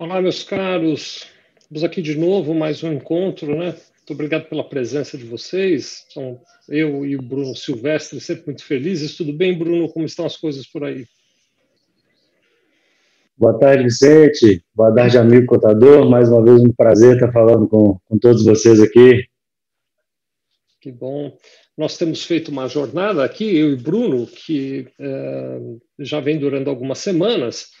Olá, meus caros. Estamos aqui de novo, mais um encontro, né? Muito obrigado pela presença de vocês. São eu e o Bruno Silvestre, sempre muito felizes. Tudo bem, Bruno? Como estão as coisas por aí? Boa tarde, Vicente. Boa tarde, amigo contador. Mais uma vez, um prazer estar falando com, com todos vocês aqui. Que bom. Nós temos feito uma jornada aqui, eu e Bruno, que é, já vem durando algumas semanas,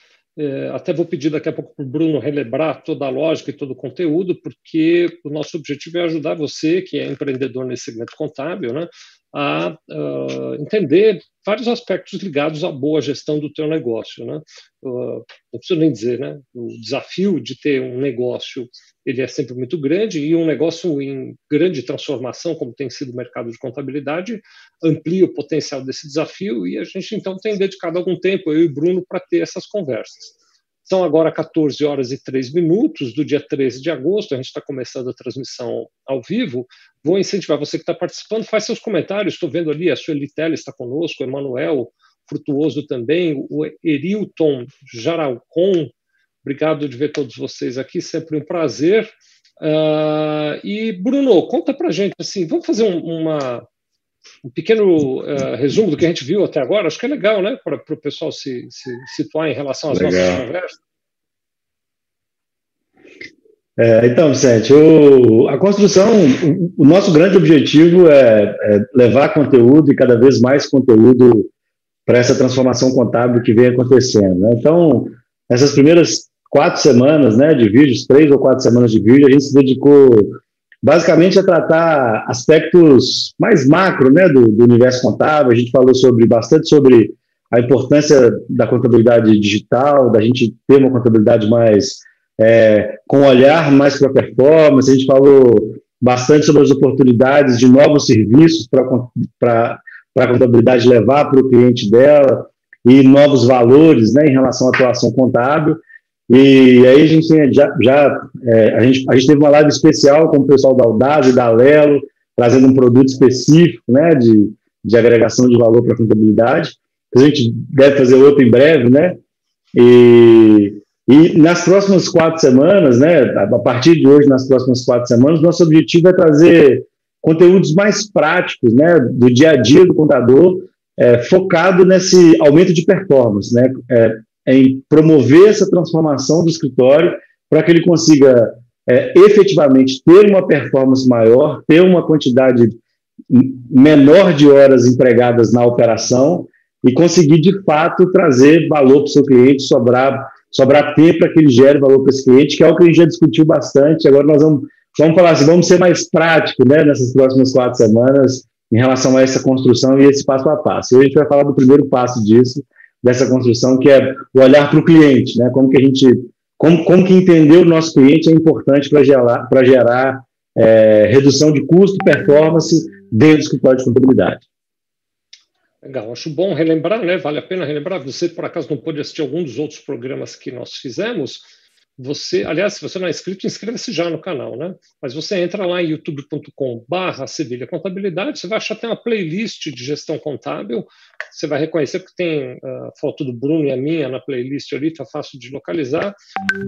até vou pedir daqui a pouco para o Bruno relembrar toda a lógica e todo o conteúdo, porque o nosso objetivo é ajudar você, que é empreendedor nesse segmento contábil, né, a uh, entender vários aspectos ligados à boa gestão do teu negócio. Né? Uh, não preciso nem dizer, né? o desafio de ter um negócio ele é sempre muito grande e um negócio em grande transformação, como tem sido o mercado de contabilidade, amplia o potencial desse desafio e a gente então tem dedicado algum tempo, eu e Bruno, para ter essas conversas. São agora 14 horas e 3 minutos do dia 13 de agosto, a gente está começando a transmissão ao vivo. Vou incentivar você que está participando, faz seus comentários. Estou vendo ali, a Sueli Tela está conosco, o Emanuel Frutuoso também, o Erilton Jaralcon. Obrigado de ver todos vocês aqui, sempre um prazer. Uh, e, Bruno, conta para gente, assim, vamos fazer um, uma, um pequeno uh, resumo do que a gente viu até agora. Acho que é legal, né, para o pessoal se, se, situar em relação às legal. nossas conversas. É, então, Vicente, o, a construção, o, o, nosso grande objetivo é, é, levar conteúdo e cada vez mais conteúdo para essa transformação contábil que vem acontecendo. Né? Então, essas primeiras quatro semanas né, de vídeos, três ou quatro semanas de vídeo, a gente se dedicou basicamente a tratar aspectos mais macro né, do, do, universo contábil. A gente falou sobre bastante sobre a importância da contabilidade digital, da gente ter uma contabilidade mais é, com olhar mais para a performance. A gente falou bastante sobre as oportunidades de novos serviços para a contabilidade levar para o cliente dela e novos valores né, em relação à atuação contábil. E aí a gente já, já é, a, gente, a gente teve uma live especial com o pessoal da Audaz e da Lelo, trazendo um produto específico né, de, de agregação de valor para a contabilidade. A gente deve fazer outro em breve, né? E, e nas próximas quatro semanas, né, a partir de hoje, nas próximas quatro semanas, nosso objetivo é trazer conteúdos mais práticos, né, do dia a dia do contador, é, focado nesse aumento de performance, né, é, em promover essa transformação do escritório para que ele consiga é, efetivamente ter uma performance maior, ter uma quantidade menor de horas empregadas na operação e conseguir de fato trazer valor para o seu cliente, sobrar, sobrar tempo para que ele gere valor para esse cliente, que é o que a gente já discutiu bastante. Agora nós vamos, vamos falar assim, vamos ser mais práticos né, nessas próximas quatro semanas em relação a essa construção e esse passo a passo. Hoje a gente vai falar do primeiro passo disso, dessa construção, que é o olhar para o cliente, né? Como que a gente, como, como que entender o nosso cliente é importante para gerar, para gerar é, redução de custo, performance dentro do escritório de contabilidade. Legal, acho bom relembrar, né? Vale a pena relembrar. Você, por acaso, não pôde assistir algum dos outros programas que nós fizemos? Você, aliás, se você não é inscrito, inscreva-se já no canal, né? Mas você entra lá em youtube.com/barra Sevilha Contabilidade, você vai achar tem uma playlist de gestão contábil. Você vai reconhecer que tem a foto do Bruno e a minha na playlist ali, tá fácil de localizar.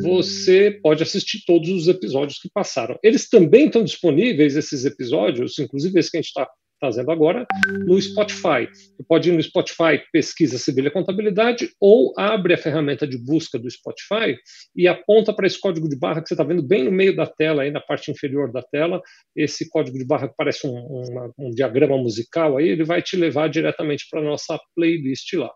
Você pode assistir todos os episódios que passaram. Eles também estão disponíveis esses episódios, inclusive esse que a gente está fazendo agora, no Spotify. Você pode ir no Spotify, pesquisa Sevilha Contabilidade, ou abre a ferramenta de busca do Spotify e aponta para esse código de barra que você está vendo bem no meio da tela, aí na parte inferior da tela. Esse código de barra que parece um, um, um diagrama musical aí, ele vai te levar diretamente para a nossa playlist lá.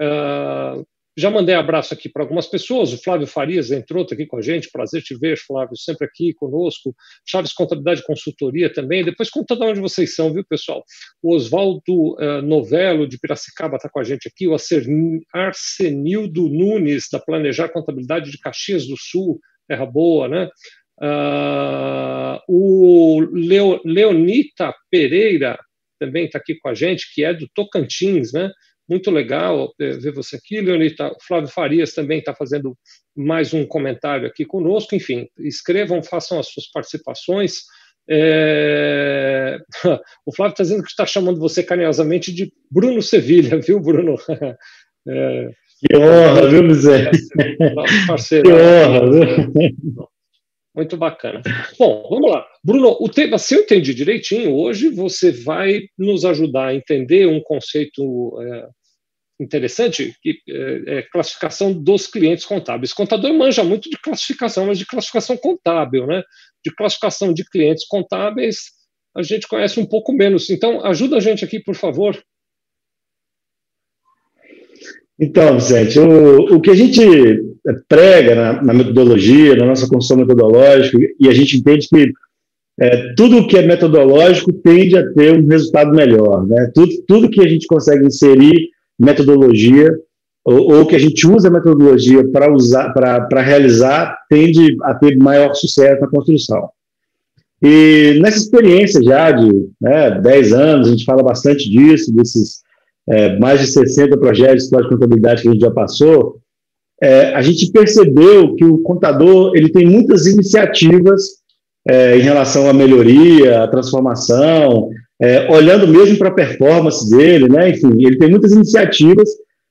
Uh, já mandei abraço aqui para algumas pessoas. O Flávio Farias entrou aqui com a gente. Prazer te ver, Flávio, sempre aqui conosco. Chaves Contabilidade Consultoria também. Depois conta de onde vocês são, viu, pessoal? O Oswaldo uh, Novello, de Piracicaba, está com a gente aqui. O Arsenildo Nunes, da Planejar Contabilidade de Caxias do Sul. Terra boa, né? Uh, o Leo, Leonita Pereira também está aqui com a gente, que é do Tocantins, né? Muito legal é, ver você aqui, Leonita. O Flávio Farias também está fazendo mais um comentário aqui conosco. Enfim, escrevam, façam as suas participações. É... O Flávio está dizendo que está chamando você carinhosamente de Bruno Sevilha, viu, Bruno? É... Que honra, viu, Zé? Nosso parceiro. Que honra, viu? Muito bacana. Bom, vamos lá. Bruno, o tema, se eu entendi direitinho, hoje você vai nos ajudar a entender um conceito é, interessante, que é, é classificação dos clientes contábeis. O contador manja muito de classificação, mas de classificação contábil, né? De classificação de clientes contábeis, a gente conhece um pouco menos. Então, ajuda a gente aqui, por favor. Então, Vicente, o, o que a gente prega na, na, metodologia, na nossa construção metodológica, e a gente entende que é, tudo que é metodológico tende a ter um resultado melhor. Né? Tudo, tudo que a gente consegue inserir metodologia, ou, ou que a gente usa a metodologia para usar para realizar, tende a ter maior sucesso na construção. E nessa experiência já de né, 10 anos, a gente fala bastante disso, desses é, mais de 60 projetos de contabilidade que a gente já passou, é, a gente percebeu que o contador ele tem muitas iniciativas é, em relação à melhoria, à transformação, é, olhando mesmo para a performance dele, né? Enfim, ele tem muitas iniciativas,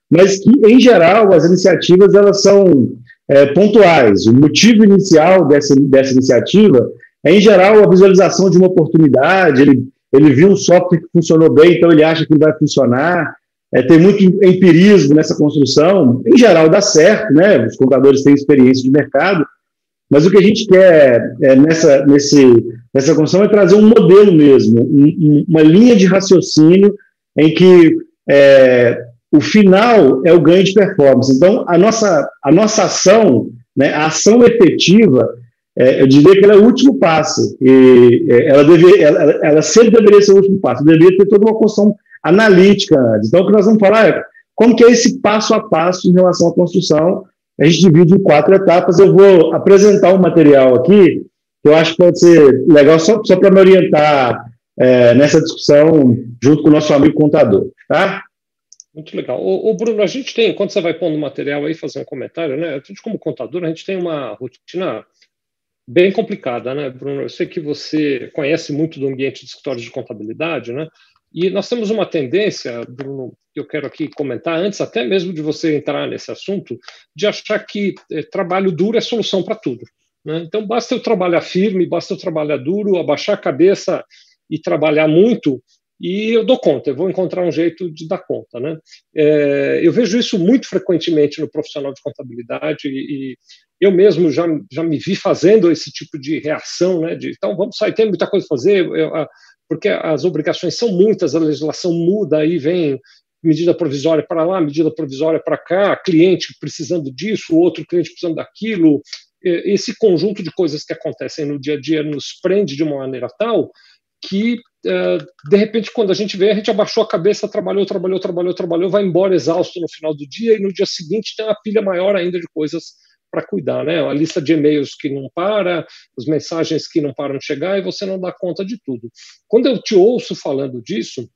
mas que, em geral, as iniciativas elas são é, pontuais. O motivo inicial dessa, dessa iniciativa é, em geral, a visualização de uma oportunidade, ele ele viu um software que funcionou bem, então ele acha que vai funcionar. É, tem muito empirismo nessa construção. Em geral, dá certo, né? Os contadores têm experiência de mercado, mas o que a gente quer é, nessa, nesse, nessa construção é trazer um modelo mesmo, um, uma linha de raciocínio em que é, o final é o ganho de performance. Então, a nossa, a nossa ação, né, a ação efetiva, é, eu diria que ela é o último passo. E é, ela, deve, ela, ela, sempre deveria ser o último passo, deveria ter toda uma construção analítica antes. Então, o que nós vamos falar é como que é esse passo a passo em relação à construção. A gente divide em quatro etapas. Eu vou apresentar um material aqui que eu acho que pode ser legal só, só para me orientar é, nessa discussão junto com o nosso amigo contador, tá? Muito legal. O, Bruno, a gente tem, quando você vai pondo material aí, fazer um comentário, né? A gente, como contador, a gente tem uma rotina bem complicada, né, Bruno? Eu sei que você conhece muito do ambiente de escritórios de contabilidade, né? E nós temos uma tendência, Bruno, que eu quero aqui comentar, antes até mesmo de você entrar nesse assunto, de achar que eh, trabalho duro é solução para tudo. Né? Então, basta eu trabalhar firme, basta eu trabalhar duro, abaixar a cabeça e trabalhar muito, e eu dou conta, eu vou encontrar um jeito de dar conta. Né? É, eu vejo isso muito frequentemente no profissional de contabilidade e, eu mesmo já, já me vi fazendo esse tipo de reação, né, de então vamos sair, tem muita coisa a fazer, eu, a, porque as obrigações são muitas, a legislação muda, aí vem medida provisória para lá, medida provisória para cá, cliente precisando disso, outro cliente precisando daquilo, esse conjunto de coisas que acontecem no dia a dia nos prende de uma maneira tal que, de repente, quando a gente vê, a gente abaixou a cabeça, trabalhou, trabalhou, trabalhou, trabalhou, vai embora exausto no final do dia, e no dia seguinte tem uma pilha maior ainda de coisas para cuidar, né? A lista de e-mails que não para, as mensagens que não param de chegar e você não dá conta de tudo. Quando eu te ouço falando disso,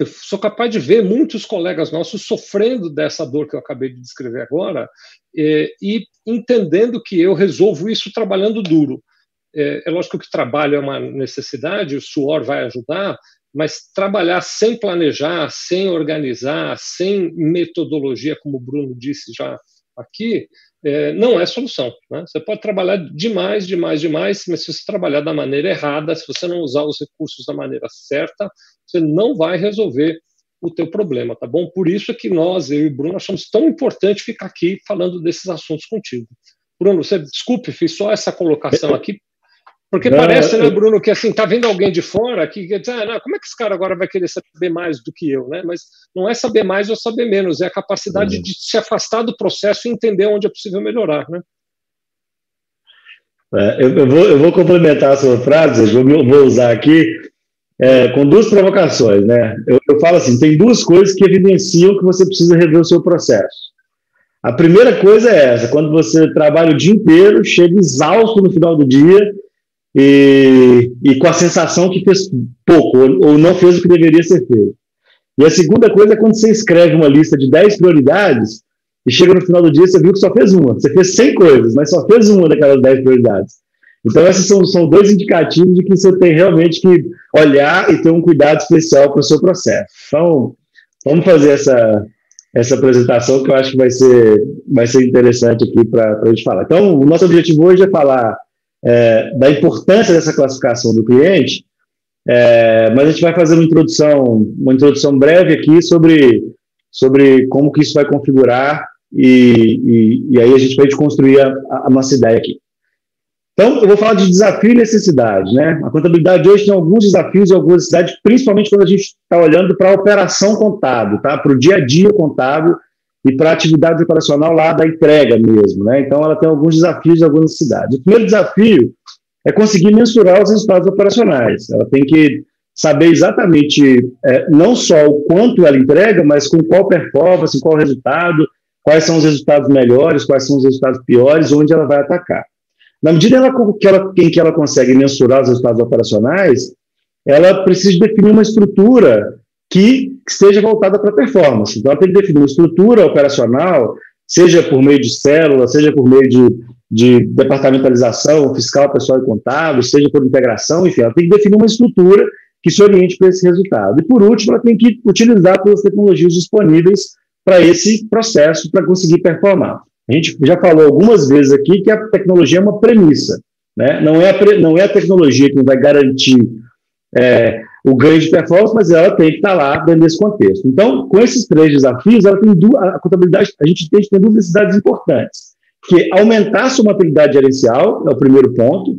eu sou capaz de ver muitos colegas nossos sofrendo dessa dor que eu acabei de descrever agora e, e entendendo que eu resolvo isso trabalhando duro. É, é lógico que trabalho é uma necessidade, o suor vai ajudar, mas trabalhar sem planejar, sem organizar, sem metodologia, como o Bruno disse já aqui, é, não é solução. Né? Você pode trabalhar demais, demais, demais, mas se você trabalhar da maneira errada, se você não usar os recursos da maneira certa, você não vai resolver o teu problema, tá bom? Por isso é que nós, eu e o Bruno, achamos tão importante ficar aqui falando desses assuntos contigo. Bruno, você desculpe, fiz só essa colocação aqui porque não, parece, né, Bruno, que assim, tá vendo alguém de fora que diz, ah, não, como é que esse cara agora vai querer saber mais do que eu, né? Mas não é saber mais ou saber menos, é a capacidade uhum. de se afastar do processo e entender onde é possível melhorar, né? É, eu, eu, vou, eu vou complementar a sua frase, eu vou, vou usar aqui, é, com duas provocações, né? Eu, eu falo assim, tem duas coisas que evidenciam que você precisa rever o seu processo. A primeira coisa é essa, quando você trabalha o dia inteiro, chega exausto no final do dia, e, e com a sensação que fez pouco ou, ou não fez o que deveria ser feito. E a segunda coisa é quando você escreve uma lista de 10 prioridades e chega no final do dia você viu que só fez uma. Você fez 100 coisas, mas só fez uma daquelas 10 prioridades. Então, esses são, são dois indicativos de que você tem realmente que olhar e ter um cuidado especial para o seu processo. Então, vamos fazer essa, essa apresentação que eu acho que vai ser, vai ser interessante aqui para a gente falar. Então, o nosso objetivo hoje é falar é, da importância dessa classificação do cliente, é, mas a gente vai fazer uma introdução, uma introdução breve aqui sobre, sobre como que isso vai configurar e, e, e aí a gente vai construir a, a nossa ideia aqui. Então, eu vou falar de desafio e necessidade. Né? A contabilidade hoje tem alguns desafios e algumas necessidades, principalmente quando a gente está olhando para a operação contábil, tá? para o dia a dia contábil e para a atividade operacional lá da entrega mesmo. Né? Então, ela tem alguns desafios e algumas necessidades. O primeiro desafio é conseguir mensurar os resultados operacionais. Ela tem que saber exatamente é, não só o quanto ela entrega, mas com qual performance, qual resultado, quais são os resultados melhores, quais são os resultados piores, onde ela vai atacar. Na medida que ela, em que ela consegue mensurar os resultados operacionais, ela precisa definir uma estrutura que esteja voltada para performance. Então, tem que definir uma estrutura operacional, seja por meio de célula, seja por meio de, de departamentalização fiscal, pessoal e contábil, seja por integração, enfim, ela tem que definir uma estrutura que se oriente para esse resultado. E, por último, ela tem que utilizar todas as tecnologias disponíveis para esse processo, para conseguir performar. A gente já falou algumas vezes aqui que a tecnologia é uma premissa, né? não, é a, não é a tecnologia que vai garantir é, o ganho de performance, mas ela tem que estar lá dentro desse contexto. Então, com esses três desafios, ela tem a contabilidade, a gente tem, tem duas necessidades importantes, que é aumentar a sua maturidade gerencial, é o primeiro ponto,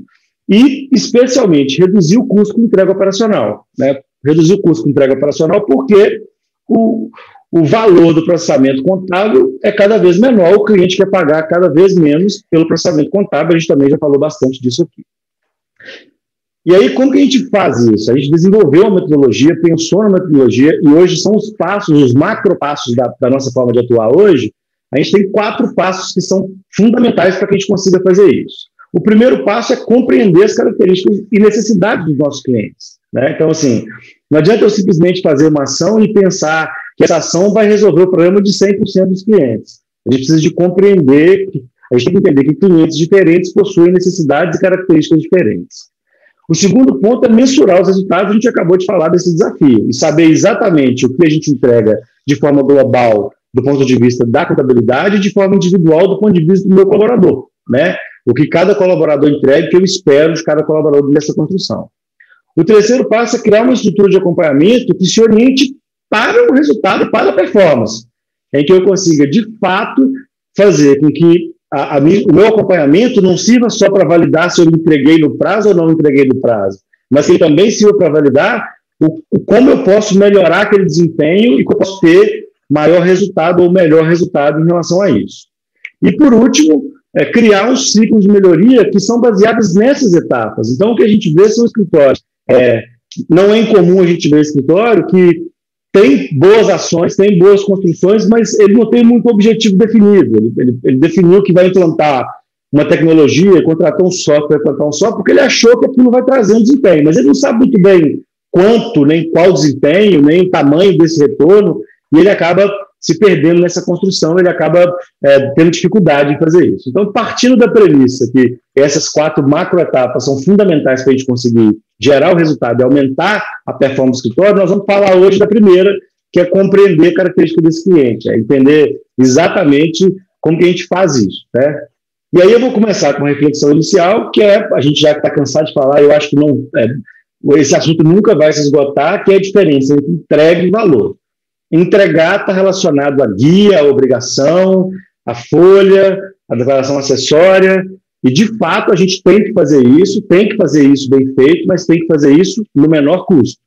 e, especialmente, reduzir o custo com entrega operacional. Né? Reduzir o custo com entrega operacional porque o, o valor do processamento contábil é cada vez menor, o cliente quer pagar cada vez menos pelo processamento contábil, a gente também já falou bastante disso aqui. E aí, como que a gente faz isso? A gente desenvolveu uma metodologia, pensou na metodologia, e hoje são os passos, os macro passos da, da nossa forma de atuar hoje. A gente tem quatro passos que são fundamentais para que a gente consiga fazer isso. O primeiro passo é compreender as características e necessidades dos nossos clientes. Né? Então, assim, não adianta eu simplesmente fazer uma ação e pensar que essa ação vai resolver o problema de 100% dos clientes. A gente precisa de compreender, a gente tem que entender que clientes diferentes possuem necessidades e características diferentes. O segundo ponto é mensurar os resultados, a gente acabou de falar desse desafio, e saber exatamente o que a gente entrega de forma global, do ponto de vista da contabilidade, e de forma individual, do ponto de vista do meu colaborador. Né? O que cada colaborador entrega, que eu espero de cada colaborador nessa construção. O terceiro passo é criar uma estrutura de acompanhamento que se oriente para o resultado, para a performance, em que eu consiga, de fato, fazer com que a, a, o meu acompanhamento não sirva só para validar se eu entreguei no prazo ou não entreguei no prazo, mas que também sirva para validar o, o, como eu posso melhorar aquele desempenho e como eu posso ter maior resultado ou melhor resultado em relação a isso. E, por último, é, criar um ciclo de melhoria que são baseados nessas etapas. Então, o que a gente vê são escritórios. É, não é incomum a gente ver escritório que tem boas ações, tem boas construções, mas ele não tem muito objetivo definido. Ele, ele, ele definiu que vai implantar uma tecnologia, contratou um software, implantar um software, porque ele achou que aquilo vai trazer um desempenho, mas ele não sabe muito bem quanto, nem qual desempenho, nem o tamanho desse retorno, e ele acaba se perdendo nessa construção, ele acaba é, tendo dificuldade em fazer isso. Então, partindo da premissa que essas quatro macroetapas são fundamentais para a gente conseguir gerar o resultado e aumentar a performance do escritório, nós vamos falar hoje da primeira, que é compreender a característica desse cliente, é entender exatamente como que a gente faz isso. Né? E aí eu vou começar com uma reflexão inicial, que é, a gente já está cansado de falar, eu acho que não, é, esse assunto nunca vai se esgotar, que é a diferença entre entrega e valor. Entregar está relacionado à guia, à obrigação, à folha, à declaração acessória, e de fato a gente tem que fazer isso, tem que fazer isso bem feito, mas tem que fazer isso no menor custo.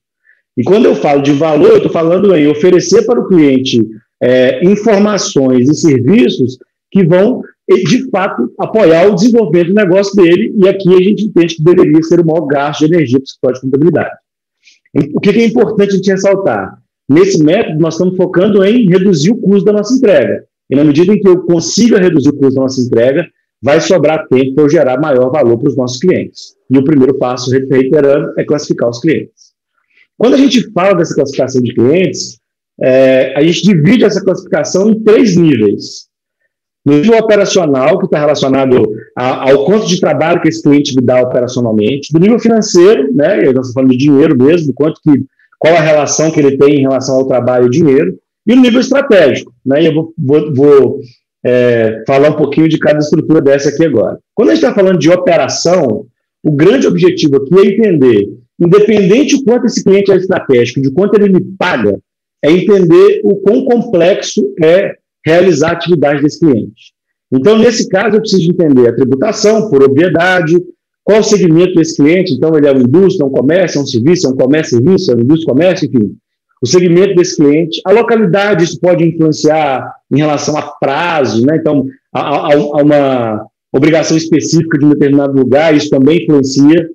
E quando eu falo de valor, eu estou falando em oferecer para o cliente é, informações e serviços que vão, de fato, apoiar o desenvolvimento do negócio dele, e aqui a gente entende que deveria ser o maior gasto de energia para o de contabilidade. O que é importante a gente ressaltar? Nesse método, nós estamos focando em reduzir o custo da nossa entrega. E na medida em que eu consiga reduzir o custo da nossa entrega, vai sobrar tempo para eu gerar maior valor para os nossos clientes. E o primeiro passo, reiterando, é classificar os clientes. Quando a gente fala dessa classificação de clientes, é, a gente divide essa classificação em três níveis. No nível operacional, que está relacionado a, ao quanto de trabalho que esse cliente me dá operacionalmente. Do nível financeiro, né, nós estamos falando de dinheiro mesmo, quanto que qual a relação que ele tem em relação ao trabalho e dinheiro, e no nível estratégico. Né? E eu vou, vou, vou é, falar um pouquinho de cada estrutura dessa aqui agora. Quando a gente está falando de operação, o grande objetivo aqui é entender, independente o quanto esse cliente é estratégico, de quanto ele me paga, é entender o quão complexo é realizar a atividade desse cliente. Então, nesse caso, eu preciso entender a tributação, por obviedade, qual o segmento desse cliente, então ele é uma indústria, um comércio, um serviço, é um comércio, serviço, é uma indústria, comércio, enfim. O segmento desse cliente, a localidade, isso pode influenciar em relação a prazo, né? Então, há, há uma obrigação específica de um determinado lugar, isso também influencia.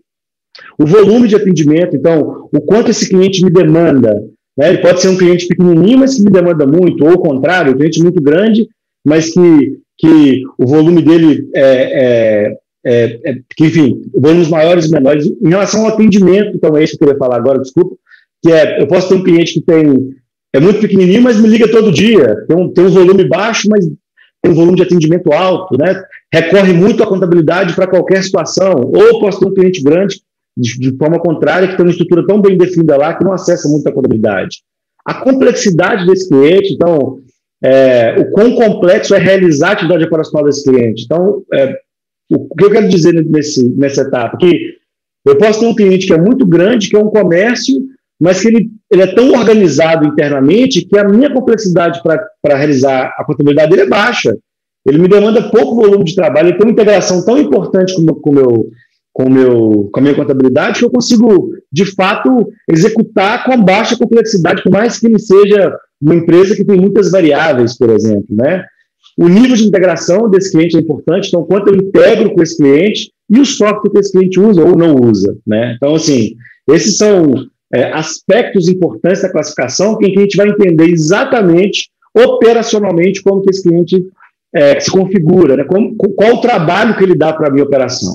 O volume de atendimento, então, o quanto esse cliente me demanda. Né? Ele pode ser um cliente pequenininho, mas que me demanda muito, ou o contrário, um cliente muito grande, mas que, que o volume dele é, é é, é, que, enfim, volumes maiores e menores. Em relação ao atendimento, então é isso que eu queria falar agora, desculpa, que é, eu posso ter um cliente que tem, é muito pequenininho, mas me liga todo dia, tem um, tem um volume baixo, mas tem um volume de atendimento alto, né? recorre muito à contabilidade para qualquer situação, ou posso ter um cliente grande, de, de, forma contrária, que tem uma estrutura tão bem definida lá que não acessa muito a contabilidade. A complexidade desse cliente, então, é, o quão complexo é realizar a atividade operacional desse cliente. Então, é, o que eu quero dizer nesse, nessa etapa? Que eu posso ter um cliente que é muito grande, que é um comércio, mas que ele, ele é tão organizado internamente que a minha complexidade para realizar a contabilidade dele é baixa. Ele me demanda pouco volume de trabalho, ele tem uma integração tão importante com, com, meu, com, meu, com a minha contabilidade que eu consigo, de fato, executar com baixa complexidade, por mais que ele seja uma empresa que tem muitas variáveis, por exemplo, né? O nível de integração desse cliente é importante, então, quanto eu integro com esse cliente e o software que esse cliente usa ou não usa. Né? Então, assim, esses são é, aspectos importantes da classificação que a gente vai entender exatamente, operacionalmente, como que esse cliente é, se configura, né? Como, qual o trabalho que ele dá para a minha operação.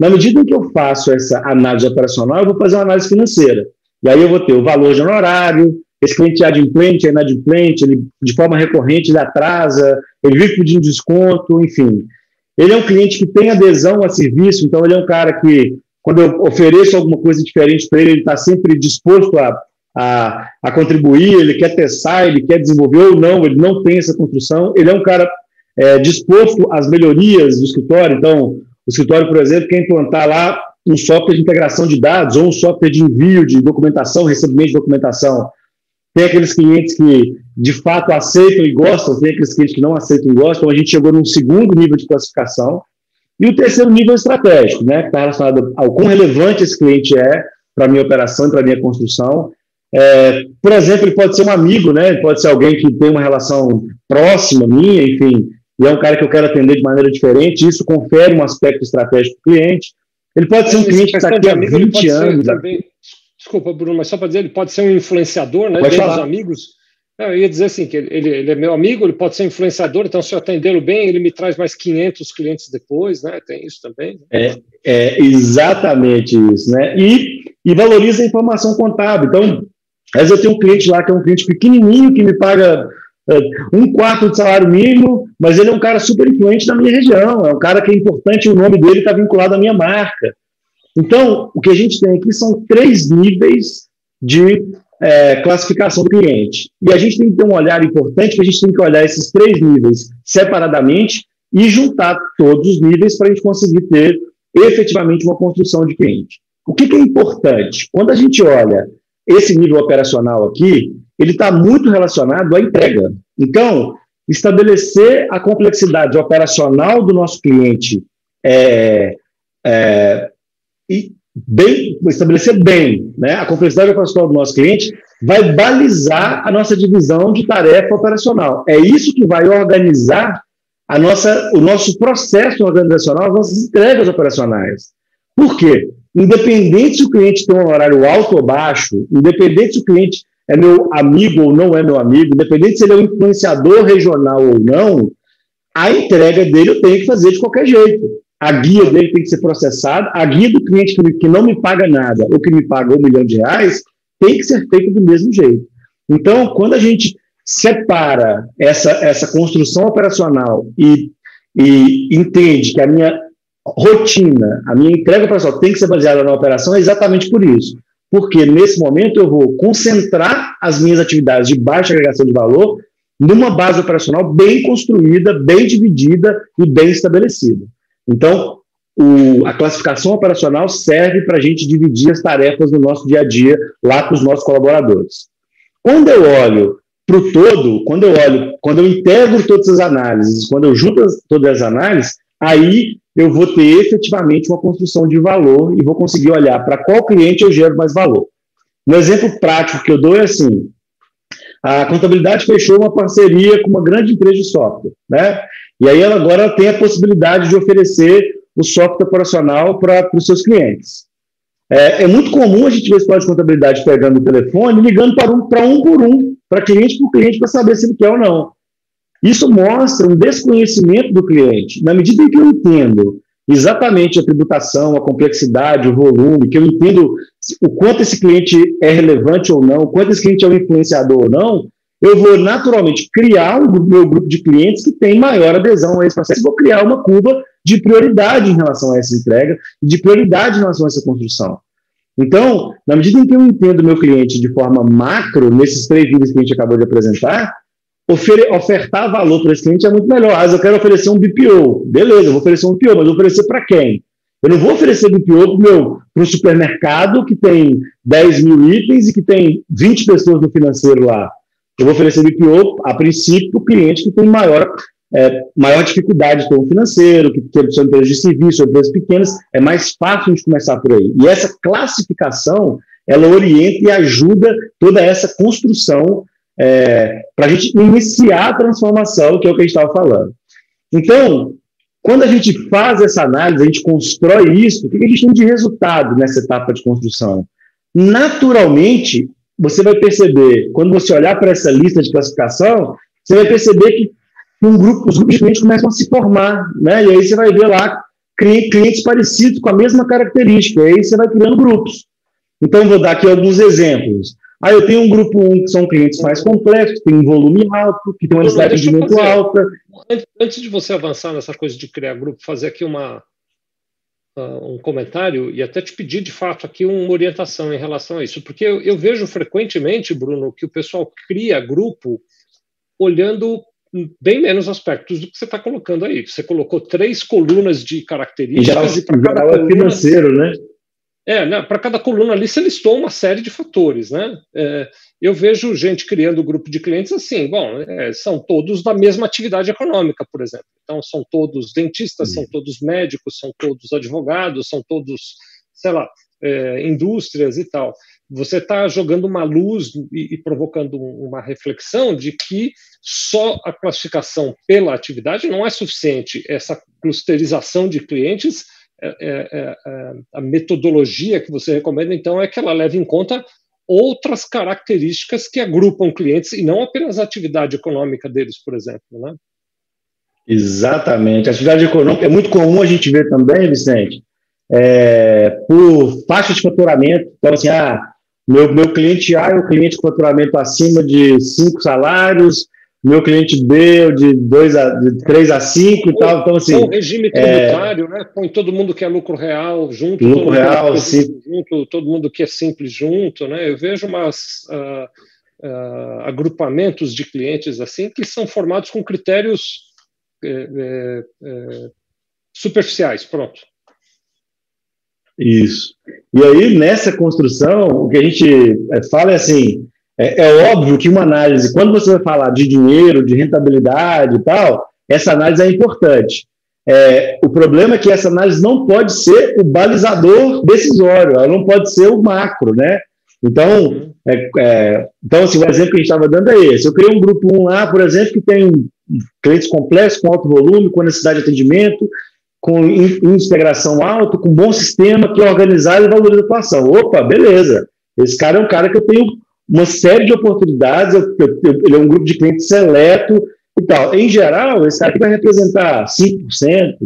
Na medida em que eu faço essa análise operacional, eu vou fazer uma análise financeira. E aí eu vou ter o valor de honorário, esse cliente é adimplente, é inadimplente, ele de forma recorrente ele atrasa, ele vive pedindo desconto, enfim. Ele é um cliente que tem adesão a serviço, então ele é um cara que, quando eu ofereço alguma coisa diferente para ele, ele está sempre disposto a, a, a, contribuir, ele quer testar, ele quer desenvolver ou não, ele não tem essa construção. Ele é um cara é, disposto às melhorias do escritório, então, o escritório, por exemplo, quer implantar lá um software de integração de dados ou um software de envio de documentação, recebimento de documentação. Tem aqueles clientes que de fato aceitam e gostam, tem aqueles clientes que não aceitam e gostam. A gente chegou num segundo nível de classificação. E o terceiro nível estratégico, né, que está relacionado ao quão relevante esse cliente é para a minha operação, para a minha construção. É, por exemplo, ele pode ser um amigo, né, pode ser alguém que tem uma relação próxima minha, enfim, e é um cara que eu quero atender de maneira diferente. Isso confere um aspecto estratégico para o cliente. Ele pode ser um cliente que está aqui há 20 anos. Também, Desculpa, Bruno, mas só para dizer, ele pode ser um influenciador, né? Pode falar. amigos. Eu ia dizer assim, que ele, ele, é meu amigo, ele pode ser influenciador, então se eu atendê-lo bem, ele me traz mais 500 clientes depois, né? Tem isso também. Né? É, é exatamente isso, né? E, e valoriza a informação contábil. Então, às vezes eu tenho um cliente lá que é um cliente pequenininho, que me paga é, um quarto de salário mínimo, mas ele é um cara super influente na minha região, é um cara que é importante, o nome dele está vinculado à minha marca. Então, o que a gente tem aqui são três níveis de é, classificação do cliente. E a gente tem que ter um olhar importante, que a gente tem que olhar esses três níveis separadamente e juntar todos os níveis para a gente conseguir ter efetivamente uma construção de cliente. O que, que é importante? Quando a gente olha esse nível operacional aqui, ele está muito relacionado à entrega. Então, estabelecer a complexidade operacional do nosso cliente é, é, e bem, estabelecer bem né, a complexidade operacional do nosso cliente, vai balizar a nossa divisão de tarefa operacional. É isso que vai organizar a nossa, o nosso processo organizacional, as nossas entregas operacionais. Por quê? Independente se o cliente tem um horário alto ou baixo, independente se o cliente é meu amigo ou não é meu amigo, independente se ele é um influenciador regional ou não, a entrega dele eu tenho que fazer de qualquer jeito a guia dele tem que ser processada, a guia do cliente que, não me paga nada ou que me paga um milhão de reais tem que ser feita do mesmo jeito. Então, quando a gente separa essa, essa construção operacional e, e entende que a minha rotina, a minha entrega operacional tem que ser baseada na operação, é exatamente por isso. porque nesse momento eu vou concentrar as minhas atividades de baixa agregação de valor numa base operacional bem construída, bem dividida e bem estabelecida. Então, o, a classificação operacional serve para a gente dividir as tarefas no nosso dia a dia lá com os nossos colaboradores. Quando eu olho para o todo, quando eu olho, quando eu integro todas as análises, quando eu junto as, todas as análises, aí eu vou ter efetivamente uma construção de valor e vou conseguir olhar para qual cliente eu gero mais valor. Um exemplo prático que eu dou é assim: a contabilidade fechou uma parceria com uma grande empresa de software, né? E aí ela agora tem a possibilidade de oferecer o software operacional para os seus clientes. É, é, muito comum a gente ver esse de contabilidade pegando o telefone, ligando para um, para um por um, para cliente por cliente, para saber se ele quer ou não. Isso mostra um desconhecimento do cliente. Na medida em que eu entendo exatamente a tributação, a complexidade, o volume, que eu entendo o quanto esse cliente é relevante ou não, quanto esse cliente é um influenciador ou não, eu vou naturalmente criar o meu grupo de clientes que tem maior adesão a esse processo, vou criar uma curva de prioridade em relação a essa entrega, de prioridade em relação a essa construção. Então, na medida em que eu entendo o meu cliente de forma macro, nesses três vídeos que a gente acabou de apresentar, ofertar valor para esse cliente é muito melhor. Ah, eu quero oferecer um BPO. Beleza, eu vou oferecer um BPO, mas vou oferecer para quem? Eu não vou oferecer BPO para o supermercado que tem 10 mil itens e que tem 20 pessoas no financeiro lá. Eu vou oferecer BPO, a princípio, para o cliente que tem maior, é, maior dificuldade com o financeiro, que, que são empresas de serviço, empresas pequenas. É mais fácil de começar por aí. E essa classificação, ela orienta e ajuda toda essa construção é, para a gente iniciar a transformação, que é o que a gente estava falando. Então, quando a gente faz essa análise, a gente constrói isso, o que a gente tem de resultado nessa etapa de construção? Naturalmente, você vai perceber, quando você olhar para essa lista de classificação, você vai perceber que um grupo, os grupos de clientes começam a se formar, né? E aí você vai ver lá clientes parecidos com a mesma característica, e aí você vai criando grupos. Então, vou dar aqui alguns exemplos. Aí eu tenho um grupo 1 que são clientes mais complexos, que tem um volume alto, que tem uma necessidade de muito alta. Antes de você avançar nessa coisa de criar grupo, fazer aqui uma, uh, um comentário e até te pedir, de fato, aqui uma orientação em relação a isso. Porque eu, eu vejo frequentemente, Bruno, que o pessoal cria grupo olhando bem menos aspectos do que você está colocando aí. Você colocou três colunas de características e para cada é coluna, financeiro, né? É, né, para cada coluna ali você listou uma série de fatores, né? É, eu vejo gente criando grupo de clientes assim, bom, é, são todos da mesma atividade econômica, por exemplo. Então, são todos dentistas, uhum. são todos médicos, são todos advogados, são todos, sei lá, é, indústrias e tal. Você está jogando uma luz e, e provocando uma reflexão de que só a classificação pela atividade não é suficiente. Essa clusterização de clientes é, é, é, a metodologia que você recomenda, então, é que ela leve em conta outras características que agrupam clientes e não apenas a atividade econômica deles, por exemplo, né? Exatamente. A atividade econômica é muito comum a gente ver também, Vicente, é, por faixa de faturamento. Então, assim, ah, meu, meu cliente A é o cliente com faturamento acima de cinco salários, meu cliente B de, dois a, de 3 a 5 e tal. Então, assim. O regime é, tributário, é, né? Põe todo mundo que é lucro real junto, lucro real, sim. junto, todo mundo que é simples junto, né? Eu vejo umas. Uh, uh, agrupamentos de clientes assim que são formados com critérios é, é, superficiais, pronto. Isso. E aí, nessa construção, o que a gente fala é assim: é, é, óbvio que uma análise, quando você vai falar de dinheiro, de rentabilidade e tal, essa análise é importante. É, o problema é que essa análise não pode ser o balizador decisório, ela não pode ser o macro, né? Então, é, é, então assim, o exemplo que a gente estava dando é esse. Eu criei um grupo 1 lá, por exemplo, que tem clientes complexos, com alto volume, com necessidade de atendimento, com integração alta, com bom sistema, que é organizado e valoriza a atuação. Opa, beleza. Esse cara é um cara que eu tenho uma série de oportunidades, ele é um grupo de clientes seleto e tal. Em geral, esse aqui vai representar 5%,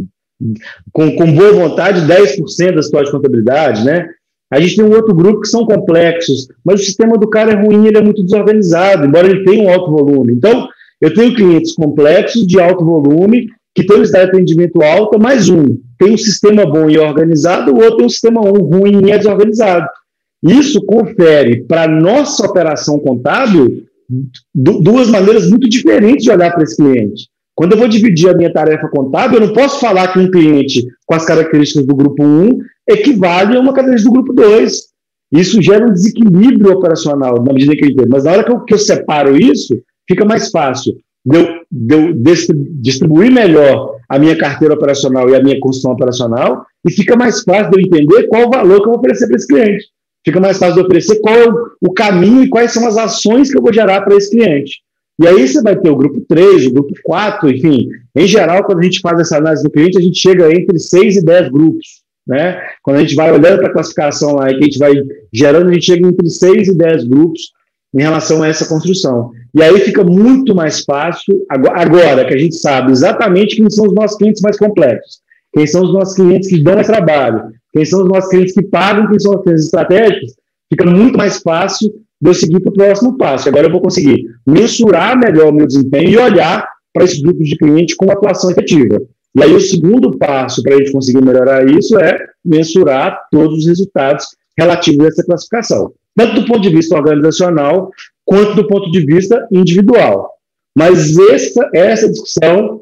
com, com boa vontade, 10% da sua de contabilidade, né? A gente tem um outro grupo que são complexos, mas o sistema do cara é ruim, ele é muito desorganizado, embora ele tenha um alto volume. Então, eu tenho clientes complexos, de alto volume, que tem necessidade de atendimento alta, mais um tem um sistema bom e organizado, o outro tem um sistema ruim e é desorganizado. Isso confere para nossa operação contábil duas maneiras muito diferentes de olhar para esse cliente. Quando eu vou dividir a minha tarefa contábil, eu não posso falar que um cliente com as características do grupo 1 equivale a uma característica do grupo 2. Isso gera um desequilíbrio operacional na medida que eu entendo. Mas na hora que eu, que eu separo isso, fica mais fácil de eu distribuir melhor a minha carteira operacional e a minha construção operacional, e fica mais fácil de eu entender qual o valor que eu vou oferecer para esse cliente. Fica mais fácil de oferecer qual é o caminho e quais são as ações que eu vou gerar para esse cliente. E aí você vai ter o grupo 3, o grupo 4, enfim. Em geral, quando a gente faz essa análise do cliente, a gente chega entre 6 e 10 grupos. Né? Quando a gente vai olhando para a classificação lá e que a gente vai gerando, a gente chega entre 6 e 10 grupos em relação a essa construção. E aí fica muito mais fácil, agora que a gente sabe exatamente quem são os nossos clientes mais complexos, quem são os nossos clientes que dão trabalho, quem são os nossos clientes que pagam, quem são os clientes estratégicos, fica muito mais fácil de eu seguir para o próximo passo. Agora eu vou conseguir mensurar melhor o meu desempenho e olhar para esses grupos de clientes com atuação efetiva. E aí o segundo passo para a gente conseguir melhorar isso é mensurar todos os resultados relativos a essa classificação tanto do ponto de vista organizacional quanto do ponto de vista individual. Mas essa, essa discussão,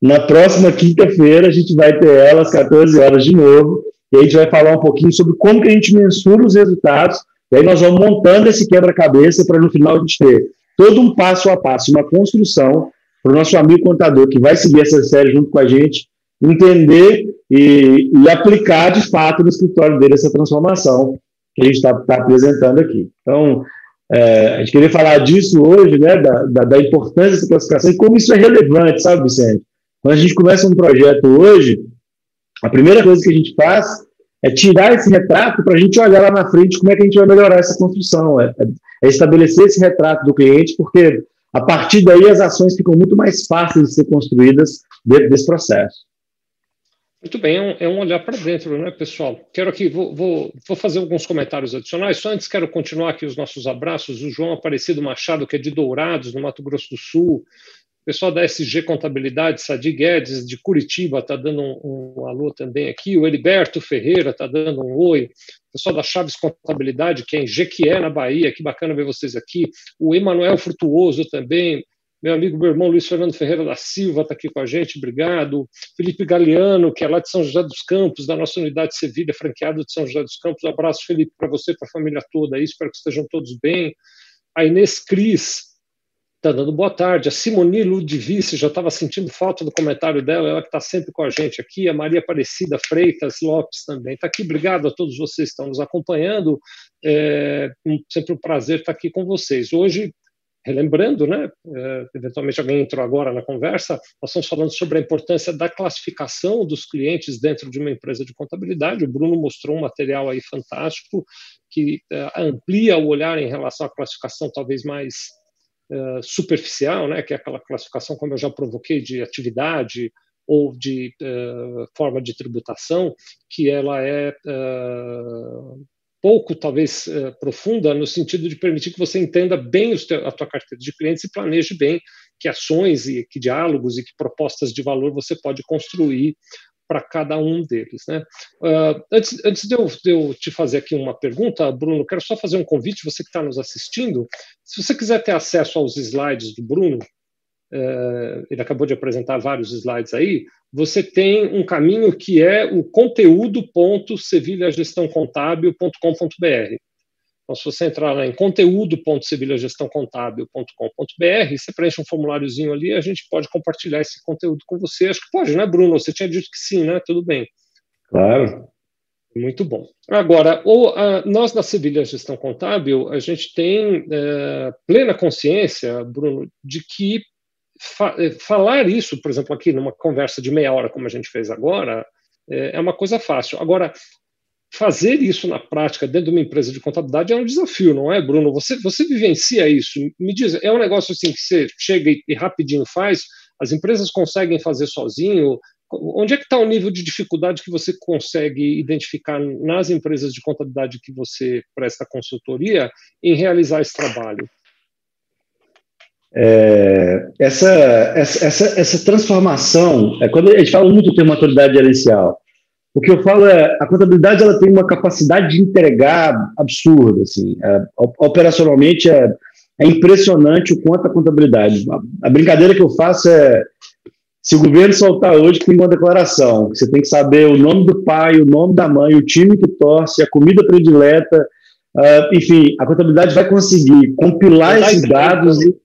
na próxima quinta-feira, a gente vai ter ela às 14 horas de novo, e a gente vai falar um pouquinho sobre como que a gente mensura os resultados, e aí nós vamos montando esse quebra-cabeça para no final a gente ter todo um passo a passo, uma construção para o nosso amigo contador que vai seguir essa série junto com a gente, entender e, e aplicar de fato no escritório dele essa transformação que a gente está tá apresentando aqui. Então, é, a gente queria falar disso hoje, né, da, da, da, importância dessa classificação e como isso é relevante, sabe, Vicente? Quando a gente começa um projeto hoje, a primeira coisa que a gente faz é tirar esse retrato para a gente olhar lá na frente como é que a gente vai melhorar essa construção, é, é estabelecer esse retrato do cliente, porque a partir daí as ações ficam muito mais fáceis de ser construídas dentro desse processo. Muito bem, é um, é um olhar para dentro, né, pessoal? Quero aqui, vou, vou, vou, fazer alguns comentários adicionais. Só antes quero continuar aqui os nossos abraços. O João Aparecido Machado, que é de Dourados, no Mato Grosso do Sul. Pessoal da SG Contabilidade, Sadi Guedes, de Curitiba, está dando um, um, alô também aqui. O Heriberto Ferreira está dando um oi. O pessoal da Chaves Contabilidade, que é em Jequié, na Bahia, que bacana ver vocês aqui. O Emanuel Frutuoso também, meu amigo, meu irmão Luiz Fernando Ferreira da Silva está aqui com a gente, obrigado. Felipe Galeano, que é lá de São José dos Campos, da nossa unidade Sevilha, franqueado de São José dos Campos. Um abraço, Felipe, para você, para a família toda aí, espero que estejam todos bem. A Inês Cris está dando boa tarde. A Simoni Ludvice já estava sentindo falta do comentário dela, ela que está sempre com a gente aqui. A Maria Aparecida Freitas Lopes também está aqui. Obrigado a todos vocês que estão nos acompanhando. É sempre um prazer estar aqui com vocês. Hoje relembrando, né, é, eventualmente alguém entrou agora na conversa, nós estamos falando sobre a importância da classificação dos clientes dentro de uma empresa de contabilidade. O Bruno mostrou um material aí fantástico que uh, amplia o olhar em relação à classificação talvez mais superficial, né, que é aquela classificação, como eu já provoquei, de atividade ou de uh, forma de tributação, que ela é pouco, talvez, profunda, no sentido de permitir que você entenda bem a tua carteira de clientes e planeje bem que ações e que diálogos e que propostas de valor você pode construir para cada um deles. Né? Uh, antes antes de, eu, de eu te fazer aqui uma pergunta, Bruno, quero só fazer um convite, você que está nos assistindo, se você quiser ter acesso aos slides do Bruno, uh, ele acabou de apresentar vários slides aí, você tem um caminho que é o conteúdo.sevilhagestãocontábil.com.br. Então, se você entrar lá em conteúdo.sevilhagestãocontábil.com.br, você preenche um formuláriozinho ali, a gente pode compartilhar esse conteúdo com você. Acho que pode, né, Bruno? Você tinha dito que sim, né? Tudo bem. Claro. Muito bom. Agora, o, a, nós da Sevilha Gestão Contábil, a gente tem é, plena consciência, Bruno, de que fa eh, falar isso, por exemplo, aqui numa conversa de meia hora, como a gente fez agora, é, é uma coisa fácil. Agora, fazer isso na prática dentro de uma empresa de contabilidade é um desafio, não é, Bruno? Você, você vivencia isso? Me diz, é um negócio assim que você chega e, e rapidinho faz? As empresas conseguem fazer sozinho? Onde é que está o nível de dificuldade que você consegue identificar nas empresas de contabilidade que você presta consultoria em realizar esse trabalho? É, essa, essa, essa, essa transformação, é, quando a gente fala muito termo maturidade gerencial, o que eu falo é a contabilidade ela tem uma capacidade de entregar absurda, assim, é, operacionalmente é, é, impressionante o quanto a contabilidade. A, a, brincadeira que eu faço é se o governo soltar hoje tem uma declaração, você tem que saber o nome do pai, o nome da mãe, o time que torce, a comida predileta, uh, enfim, a contabilidade vai conseguir compilar esses dados e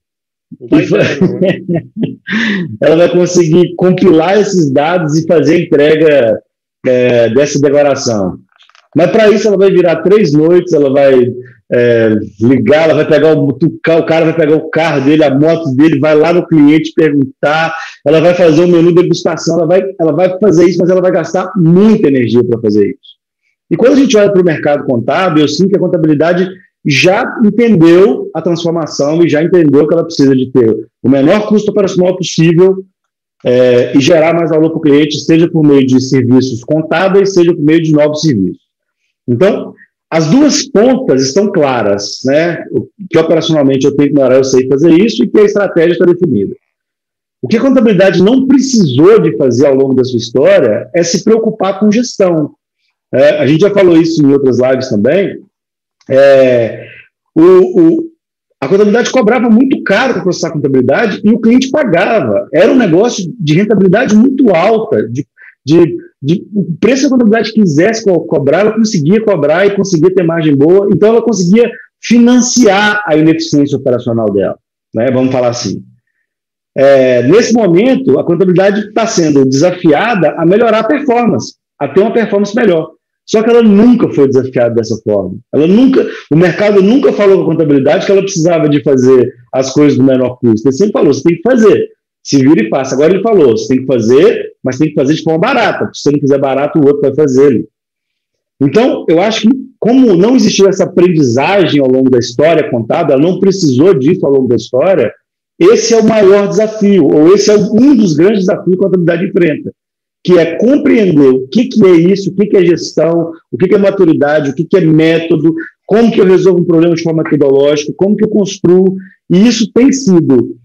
ela vai conseguir compilar esses dados e fazer a entrega é, dessa declaração. Mas para isso ela vai virar três noites, ela vai é, ligar, ela vai pegar o, o cara vai pegar o carro dele, a moto dele, vai lá no cliente perguntar, ela vai fazer um menu de degustação, ela vai, ela vai fazer isso, mas ela vai gastar muita energia para fazer isso. E quando a gente olha para o mercado contábil, eu sinto que a contabilidade já entendeu a transformação e já entendeu que ela precisa de ter o menor custo operacional possível é, e gerar mais valor para o cliente, seja por meio de serviços contábeis, seja por meio de novos serviços. Então, as duas pontas estão claras, né? Que operacionalmente eu tenho que melhorar, eu sei fazer isso, e que a estratégia está definida. O que a contabilidade não precisou de fazer ao longo da sua história é se preocupar com gestão. É, a gente já falou isso em outras lives também, é, o, o, a contabilidade cobrava muito caro para processar a contabilidade e o cliente pagava. Era um negócio de rentabilidade muito alta, de, de, de o preço que a contabilidade quisesse co cobrar, ela conseguia cobrar e conseguia ter margem boa, então ela conseguia financiar a ineficiência operacional dela. Né? Vamos falar assim. É, nesse momento, a contabilidade está sendo desafiada a melhorar a performance, a ter uma performance melhor. Só que ela nunca foi desafiada dessa forma. Ela nunca, o mercado nunca falou com a contabilidade que ela precisava de fazer as coisas do menor custo. Ele sempre falou, você tem que fazer. Se vira e passa. Agora ele falou, você tem que fazer, mas tem que fazer de forma barata. Se você não fizer barato, o outro vai fazer. Então, eu acho que como não existiu essa aprendizagem ao longo da história contada, ela não precisou disso ao longo da história, esse é o maior desafio, ou esse é um dos grandes desafios que a contabilidade enfrenta que é compreender o que, que é isso, o que, que é gestão, o que, que é maturidade, o que, que é método, como que eu resolvo um problema de forma metodológica, como que eu construo, e isso tem sido,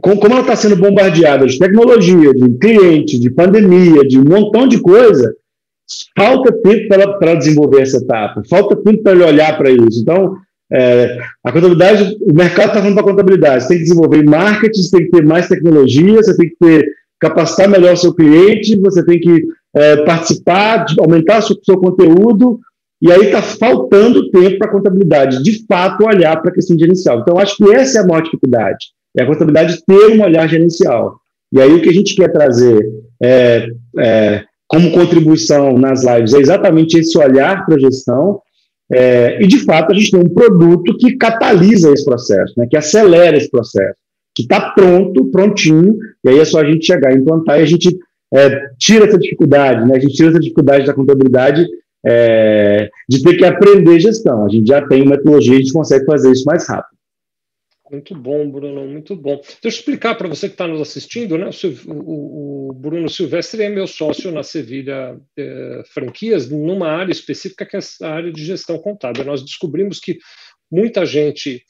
como ela está sendo bombardeada de tecnologia, de cliente, de pandemia, de um montão de coisa, falta tempo para desenvolver essa etapa, falta tempo para ele olhar para isso. Então, é, a contabilidade, o mercado está falando para contabilidade, você tem que desenvolver marketing, você tem que ter mais tecnologia, você tem que ter capacitar melhor o seu cliente, você tem que é, participar, aumentar o seu, seu conteúdo, e aí está faltando tempo para a contabilidade, de fato, olhar para a questão gerencial. Então, acho que essa é a maior dificuldade, é a contabilidade ter um olhar gerencial. E aí o que a gente quer trazer é, é, como contribuição nas lives é exatamente esse olhar para a gestão, é, e de fato a gente tem um produto que catalisa esse processo, né, que acelera esse processo que está pronto, prontinho, e aí é só a gente chegar, implantar e a gente é, tira essa dificuldade, né? A gente tira essa dificuldade da contabilidade é, de ter que aprender gestão. A gente já tem metodologia, a gente consegue fazer isso mais rápido. Muito bom, Bruno, muito bom. Deixa eu explicar para você que está nos assistindo, né? O, o, Bruno Silvestre é meu sócio na Sevilha é, Franquias, numa área específica que é a área de gestão contábil. Nós descobrimos que muita gente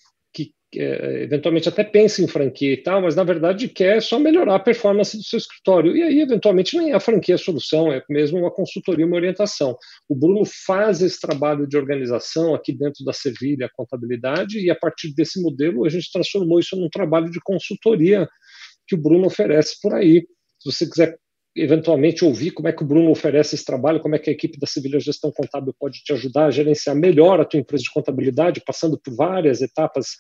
eventualmente até pensa em franquia e tal, mas na verdade quer só melhorar a performance do seu escritório. E aí, eventualmente, nem a franquia é a solução, é mesmo uma consultoria, uma orientação. O Bruno faz esse trabalho de organização aqui dentro da Sevilha Contabilidade, e a partir desse modelo a gente transformou isso num trabalho de consultoria que o Bruno oferece por aí. Se você quiser eventualmente ouvir como é que o Bruno oferece esse trabalho, como é que a equipe da Sevilha Gestão Contábil pode te ajudar a gerenciar melhor a tua empresa de contabilidade, passando por várias etapas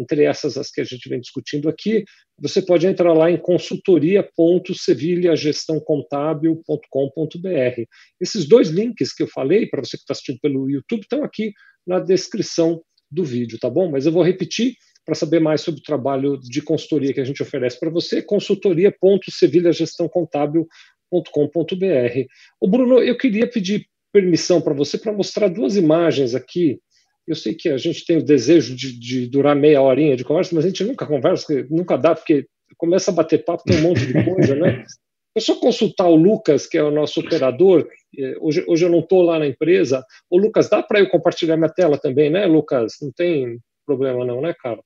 entre essas as que a gente vem discutindo aqui, você pode entrar lá em consultoria.sevilhagestãocontábil.com.br. Esses dois links que eu falei, para você que está assistindo pelo YouTube, estão aqui na descrição do vídeo, tá bom? Mas eu vou repetir para saber mais sobre o trabalho de consultoria que a gente oferece para você, consultoria.sevilhagestãocontábil.com.br. O Bruno, eu queria pedir permissão para você para mostrar duas imagens aqui eu sei que a gente tem o desejo de, de, durar meia horinha de conversa, mas a gente nunca conversa, nunca dá, porque começa a bater papo, tem um monte de coisa, né? É só consultar o Lucas, que é o nosso operador. É, hoje, hoje eu não estou lá na empresa. O Lucas, dá para eu compartilhar minha tela também, né, Lucas? Não tem problema não, né, cara?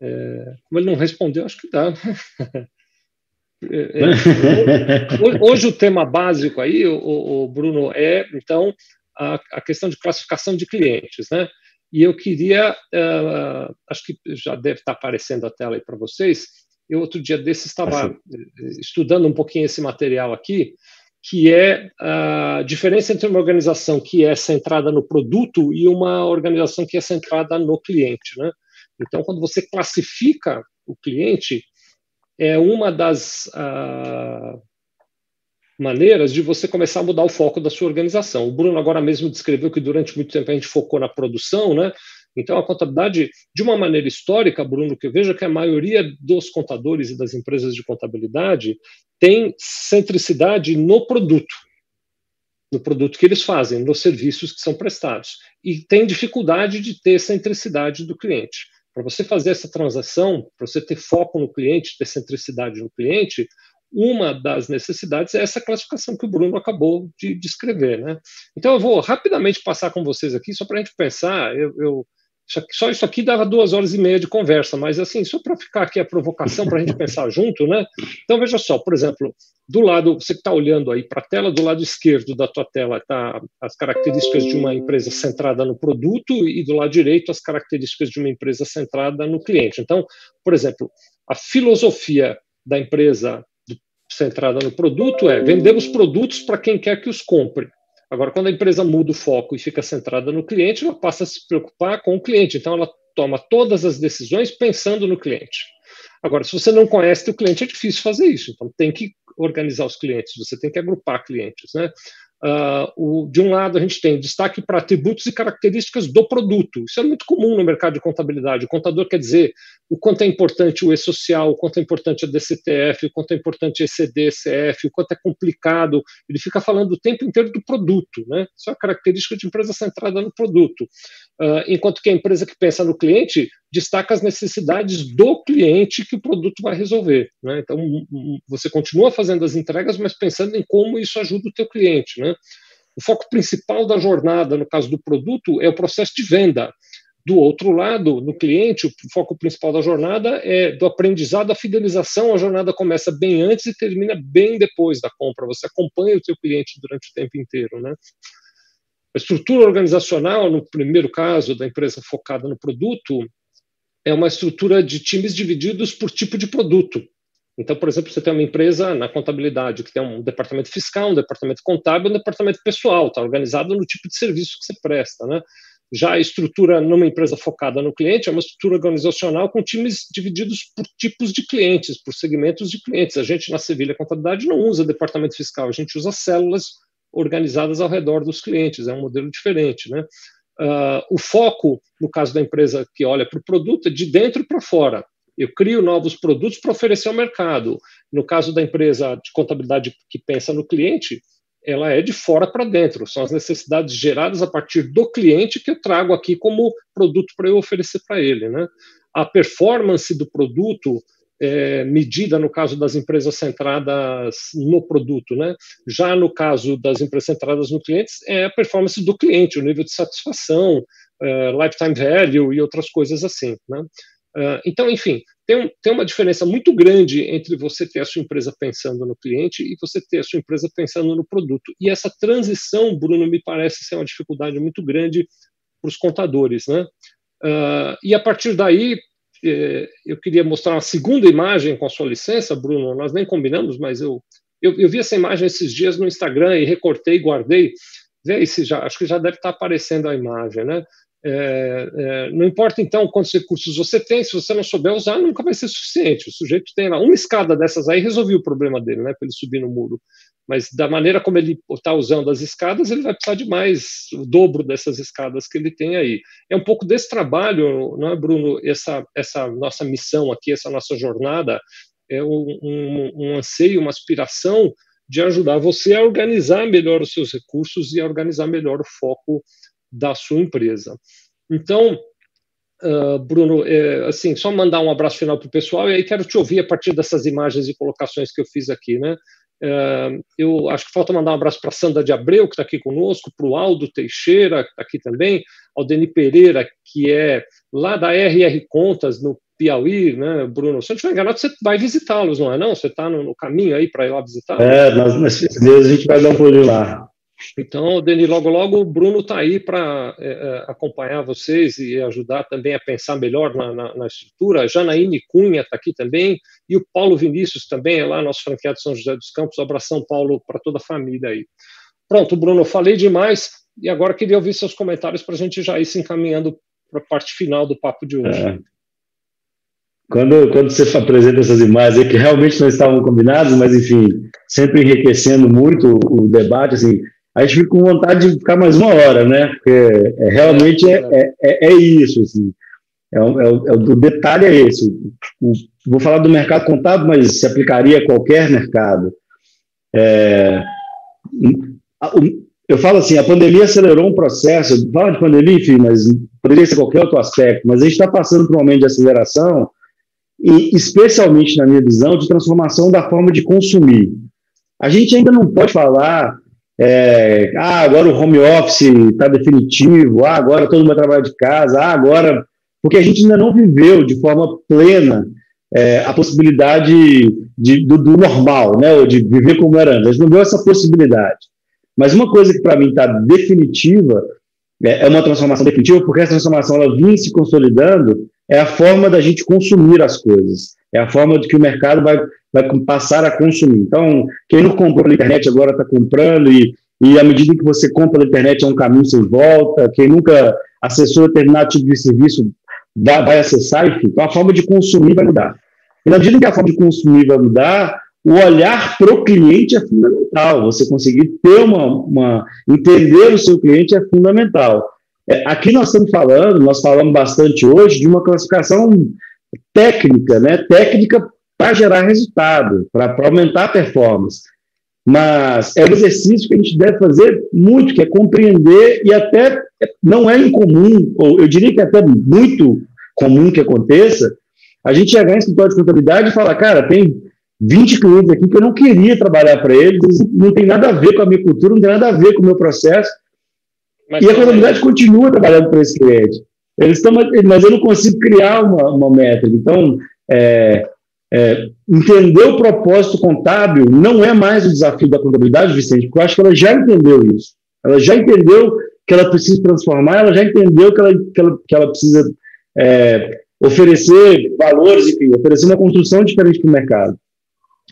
É, como ele não respondeu, acho que dá. É, é, hoje o tema básico aí, o, o Bruno, é então a, a, questão de classificação de clientes, né? E eu queria, uh, acho que já deve estar aparecendo a tela aí para vocês. Eu outro dia desse estava estudando um pouquinho esse material aqui, que é a diferença entre uma organização que é centrada no produto e uma organização que é centrada no cliente, né? Então, quando você classifica o cliente, é uma das uh, maneiras de você começar a mudar o foco da sua organização. O Bruno agora mesmo descreveu que durante muito tempo a gente focou na produção, né? Então, a contabilidade, de uma maneira histórica, Bruno, que eu vejo que a maioria dos contadores e das empresas de contabilidade tem centricidade no produto, no produto que eles fazem, nos serviços que são prestados, e tem dificuldade de ter centricidade do cliente. Para você fazer essa transação, para você ter foco no cliente, ter centricidade no cliente, uma das necessidades é essa classificação que o Bruno acabou de descrever. Né? Então, eu vou rapidamente passar com vocês aqui, só para a gente pensar. Eu, eu, só isso aqui dava duas horas e meia de conversa, mas assim, só para ficar aqui a provocação para a gente pensar junto, né? Então, veja só, por exemplo, do lado, você que está olhando aí para a tela, do lado esquerdo da tua tela está as características de uma empresa centrada no produto e do lado direito as características de uma empresa centrada no cliente. Então, por exemplo, a filosofia da empresa centrada no produto é vendemos produtos para quem quer que os compre. Agora, quando a empresa muda o foco e fica centrada no cliente, ela passa a se preocupar com o cliente. Então, ela toma todas as decisões pensando no cliente. Agora, se você não conhece o cliente, é difícil fazer isso. Então, tem que organizar os clientes, você tem que agrupar clientes. Né? Uh, o, de um lado, a gente tem destaque para atributos e características do produto. Isso é muito comum no mercado de contabilidade. O contador quer dizer o quanto é importante o E-Social, o quanto é importante a DCTF, o quanto é importante a ECD, CF, o quanto é complicado. Ele fica falando o tempo inteiro do produto. Né? Isso é uma característica de empresa centrada no produto. Uh, enquanto que a empresa que pensa no cliente destaca as necessidades do cliente que o produto vai resolver. Né? Então, você continua fazendo as entregas, mas pensando em como isso ajuda o teu cliente. Né? O foco principal da jornada, no caso do produto, é o processo de venda. Do outro lado, no cliente, o foco principal da jornada é do aprendizado à fidelização. A jornada começa bem antes e termina bem depois da compra. Você acompanha o teu cliente durante o tempo inteiro, né? A estrutura organizacional, no primeiro caso da empresa focada no produto, é uma estrutura de times divididos por tipo de produto. Então, por exemplo, você tem uma empresa na contabilidade que tem um departamento fiscal, um departamento contábil, um departamento pessoal, está organizado no tipo de serviço que você presta, né? Já a estrutura numa empresa focada no cliente é uma estrutura organizacional com times divididos por tipos de clientes, por segmentos de clientes. A gente na Sevilha Contabilidade não usa departamento fiscal, a gente usa células organizadas ao redor dos clientes, é um modelo diferente, né? Uh, o foco, no caso da empresa que olha para o produto, é de dentro para fora. Eu crio novos produtos para oferecer ao mercado. No caso da empresa de contabilidade que pensa no cliente, ela é de fora para dentro. São as necessidades geradas a partir do cliente que eu trago aqui como produto para eu oferecer para ele. Né? A performance do produto é, medida no caso das empresas centradas no produto, né? Já no caso das empresas centradas no cliente, é a performance do cliente, o nível de satisfação, é, lifetime value e outras coisas assim, né? Uh, então, enfim, tem, tem uma diferença muito grande entre você ter a sua empresa pensando no cliente e você ter a sua empresa pensando no produto. E essa transição, Bruno, me parece ser uma dificuldade muito grande para os contadores, né? Uh, e a partir daí, é, eu queria mostrar uma segunda imagem com a sua licença, Bruno. Nós nem combinamos, mas eu, eu, eu vi essa imagem esses dias no Instagram e recortei, guardei. Vê aí se já, acho que já deve estar aparecendo a imagem, né? É, é, não importa então quantos recursos você tem, se você não souber usar, nunca vai ser suficiente. O sujeito tem lá uma escada dessas aí, resolveu o problema dele, né? Para ele subir no muro. Mas da maneira como ele está usando as escadas, ele vai precisar de mais o dobro dessas escadas que ele tem aí. É um pouco desse trabalho, não é, Bruno? Essa, essa nossa missão aqui, essa nossa jornada, é um, um, um anseio, uma aspiração de ajudar você a organizar melhor os seus recursos e a organizar melhor o foco da sua empresa. Então, uh, Bruno, é, assim, só mandar um abraço final para o pessoal e aí quero te ouvir a partir dessas imagens e colocações que eu fiz aqui, né? Eu acho que falta mandar um abraço para a Sandra de Abreu, que está aqui conosco, para o Aldo Teixeira, que está aqui também, ao Deni Pereira, que é lá da RR Contas, no Piauí, né, Bruno? Se eu não estiver enganado, você vai visitá-los, não é não? Você está no, no, caminho aí para ir lá visitar? É, nas, nas meses a gente vai dar um pulo lá. Então, Deni, logo logo o Bruno está aí para é, é, acompanhar vocês e ajudar também a pensar melhor na, na, na estrutura. A Janaíne Cunha está aqui também e o Paulo Vinícius também é lá, nosso franqueado São José dos Campos. Um abração, Paulo, para toda a família aí. Pronto, Bruno, falei demais e agora queria ouvir seus comentários para a gente já ir se encaminhando para a parte final do papo de hoje. É. Quando, quando você apresenta essas imagens que realmente não estavam combinadas, mas enfim, sempre enriquecendo muito o, debate, assim, a gente fica com vontade de ficar mais uma hora, né? Porque é, realmente é, é, é, é isso, assim. É, o, é, o, é o detalhe é esse. O, vou falar do mercado contábil, mas se aplicaria a qualquer mercado. Eu falo assim, a pandemia acelerou um processo, fala de pandemia, enfim, mas poderia ser qualquer outro aspecto, mas a gente está passando por um momento de aceleração, e especialmente na minha visão, de transformação da forma de consumir. A gente ainda não pode falar, é, ah, agora o home office está definitivo, ah, agora todo mundo vai trabalhar de casa, ah, agora. Porque a gente ainda não viveu de forma plena é, a possibilidade de, do, do, normal, né, ou de viver como era antes. A gente não viu essa possibilidade. Mas uma coisa que para mim está definitiva, é, é, uma transformação definitiva, porque essa transformação ela vinha se consolidando, é a forma da gente consumir as coisas, é a forma de que o mercado vai, vai passar a consumir. Então, quem não comprou pela internet agora está comprando, e, e à medida que você compra pela internet é um caminho sem volta, quem nunca acessou determinado tipo de serviço vai, vai acessar, enfim. Então, a forma de consumir vai mudar. E na medida que a forma de consumir vai mudar, o olhar para o cliente é fundamental. Você conseguir ter uma, uma, entender o seu cliente é fundamental. É, aqui nós estamos falando, nós falamos bastante hoje de uma classificação técnica, né? Técnica para gerar resultado, para aumentar a performance. Mas é um exercício que a gente deve fazer muito, que é compreender e até não é incomum, ou eu diria que é até muito comum que aconteça, a gente chegar em escritório de contabilidade e falar, cara, tem 20 clientes aqui que eu não queria trabalhar para eles, não tem nada a ver com a minha cultura, não tem nada a ver com o meu processo. Mas e a contabilidade continua trabalhando para esse cliente. Eles estão, mas eu não consigo criar uma, uma métrica. Então, é, é, entender o propósito contábil não é mais o desafio da contabilidade, Vicente, porque eu acho que ela já entendeu isso. Ela já entendeu que ela precisa transformar, ela já entendeu que ela, que ela, que ela precisa é, oferecer valores, enfim, oferecer uma construção diferente para o mercado.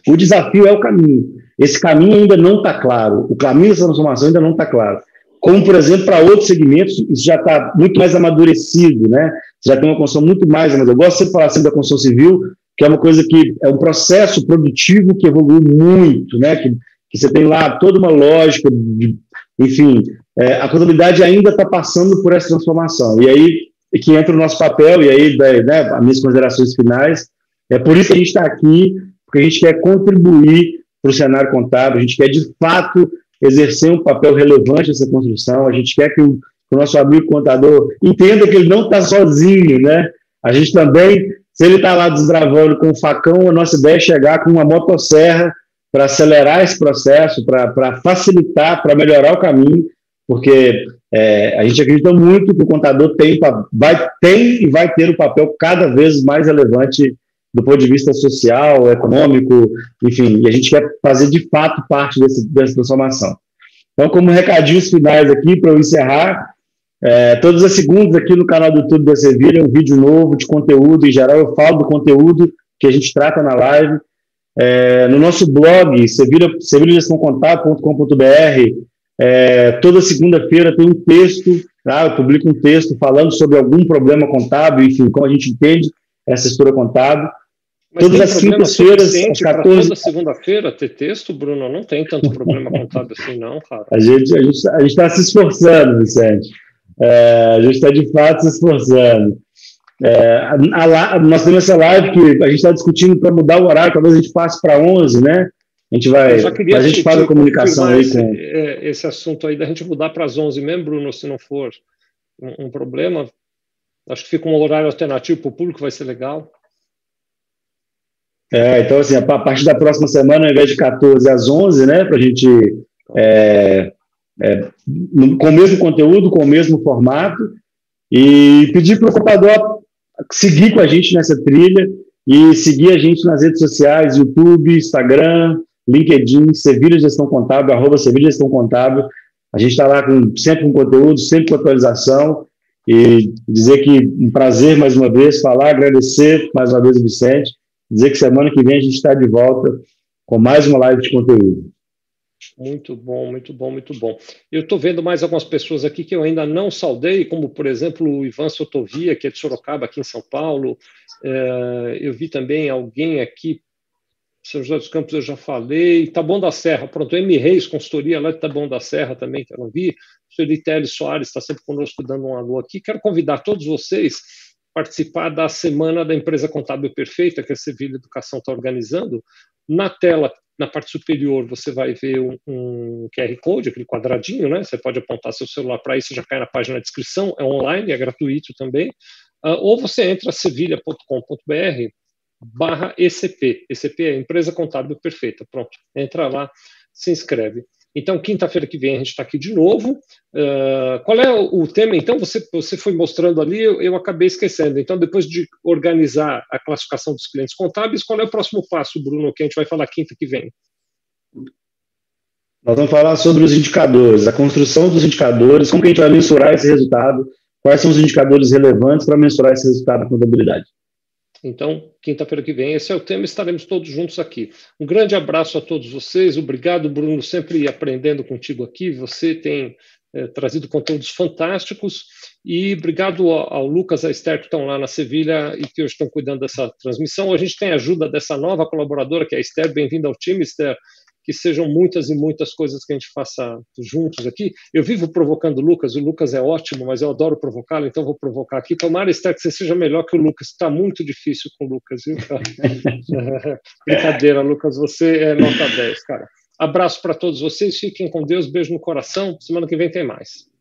O desafio é o caminho. Esse caminho ainda não está claro. O caminho dessa transformação ainda não está claro. Como, por exemplo, para outros segmentos, isso já está muito mais amadurecido, né? já tem uma construção muito mais amadurecida. Eu gosto de falar sempre da construção civil, que é uma coisa que é um processo produtivo que evoluiu muito, né? Que, que você tem lá toda uma lógica, de, enfim, é, a contabilidade ainda está passando por essa transformação. E aí que entra o nosso papel, e aí, né, as minhas considerações finais, é por isso que a gente está aqui porque a gente quer contribuir para o cenário contábil, a gente quer, de fato, exercer um papel relevante nessa construção, a gente quer que o, que o nosso amigo contador entenda que ele não está sozinho, né? A gente também, se ele está lá desbravando com o facão, a nossa ideia é chegar com uma motosserra para acelerar esse processo, para facilitar, para melhorar o caminho, porque é, a gente acredita muito que o contador tem, vai, tem e vai ter um papel cada vez mais relevante do ponto de vista social, econômico, enfim, e a gente quer fazer de fato parte desse, dessa transformação. Então, como recadinhos finais aqui, para eu encerrar, é, todas as segundas aqui no canal do YouTube da Sevilha, um vídeo novo de conteúdo, em geral eu falo do conteúdo que a gente trata na live. É, no nosso blog, sevilhagestãocontábil.com.br, é, toda segunda-feira tem um texto, tá? eu publico um texto falando sobre algum problema contábil, enfim, como a gente entende essa estrutura contábil. Mas Todas as quintas-feiras, às 14... Toda segunda-feira ter texto, Bruno? Não tem tanto problema contábil assim, não, cara. A gente a gente a está se esforçando, Vicente. É, a gente está de fato se esforçando. É, a, a, nós temos essa live que a gente está discutindo para mudar o horário, talvez a gente passe para 11, né? A gente vai. A gente faz a comunicação aí com. Esse, é, esse assunto aí da gente mudar para as 11 mesmo, Bruno, se não for um, um problema. Acho que fica um horário alternativo para o público, vai ser legal. É, então, assim, a partir da próxima semana, ao invés de 14 às 11, né, para a gente, é, é, com o mesmo conteúdo, com o mesmo formato, e pedir para o ocupador seguir com a gente nessa trilha e seguir a gente nas redes sociais, YouTube, Instagram, LinkedIn, Sevilha Gestão Contábil, arroba Sevilha Gestão Contábil. A gente está lá com, sempre com conteúdo, sempre com atualização. E dizer que um prazer mais uma vez falar, agradecer mais uma vez o Vicente, dizer que semana que vem a gente está de volta com mais uma live de conteúdo. Muito bom, muito bom, muito bom. Eu estou vendo mais algumas pessoas aqui que eu ainda não saudei, como, por exemplo, o Ivan Sotovia, que é de Sorocaba, aqui em São Paulo. É, eu vi também alguém aqui, São José dos Campos, eu já falei. Taboão da Serra, pronto, M. Reis, consultoria lá de Taboão da Serra também, que eu não vi. O Itélio Soares está sempre conosco dando um alô aqui. Quero convidar todos vocês participar da Semana da Empresa Contábil Perfeita, que a Sevilha Educação está organizando. Na tela na parte superior você vai ver um, um, QR Code, aquele quadradinho, né? Você pode apontar seu celular para isso, já cai na página da descrição, é online, é gratuito também. Uh, ou você entra sevilha.com.br barra ECP. ECP é Empresa Contábil Perfeita. Pronto, entra lá, se inscreve. Então, quinta-feira que vem a gente está aqui de novo. Uh, qual é o, tema? Então, você, você foi mostrando ali, eu, eu, acabei esquecendo. Então, depois de organizar a classificação dos clientes contábeis, qual é o próximo passo, Bruno, que a gente vai falar quinta que vem? Nós vamos falar sobre os indicadores, a construção dos indicadores, como que a gente vai mensurar esse resultado, quais são os indicadores relevantes para mensurar esse resultado da contabilidade. Então, quinta-feira que vem, esse é o tema, estaremos todos juntos aqui. Um grande abraço a todos vocês, obrigado, Bruno, sempre aprendendo contigo aqui. Você tem é, trazido conteúdos fantásticos e obrigado ao, Lucas, a Esther, que estão lá na Sevilha e que hoje estão cuidando dessa transmissão. A gente tem a ajuda dessa nova colaboradora, que é a Esther. Bem-vinda ao time, Esther que sejam muitas e muitas coisas que a gente faça juntos aqui. Eu vivo provocando o Lucas, o Lucas é ótimo, mas eu adoro provocá-lo, então vou provocar aqui. Tomara, Esther, que você seja melhor que o Lucas. Está muito difícil com o Lucas, viu? Brincadeira, Lucas, você é nota 10, cara. Abraço para todos vocês, fiquem com Deus, beijo no coração. Semana que vem tem mais.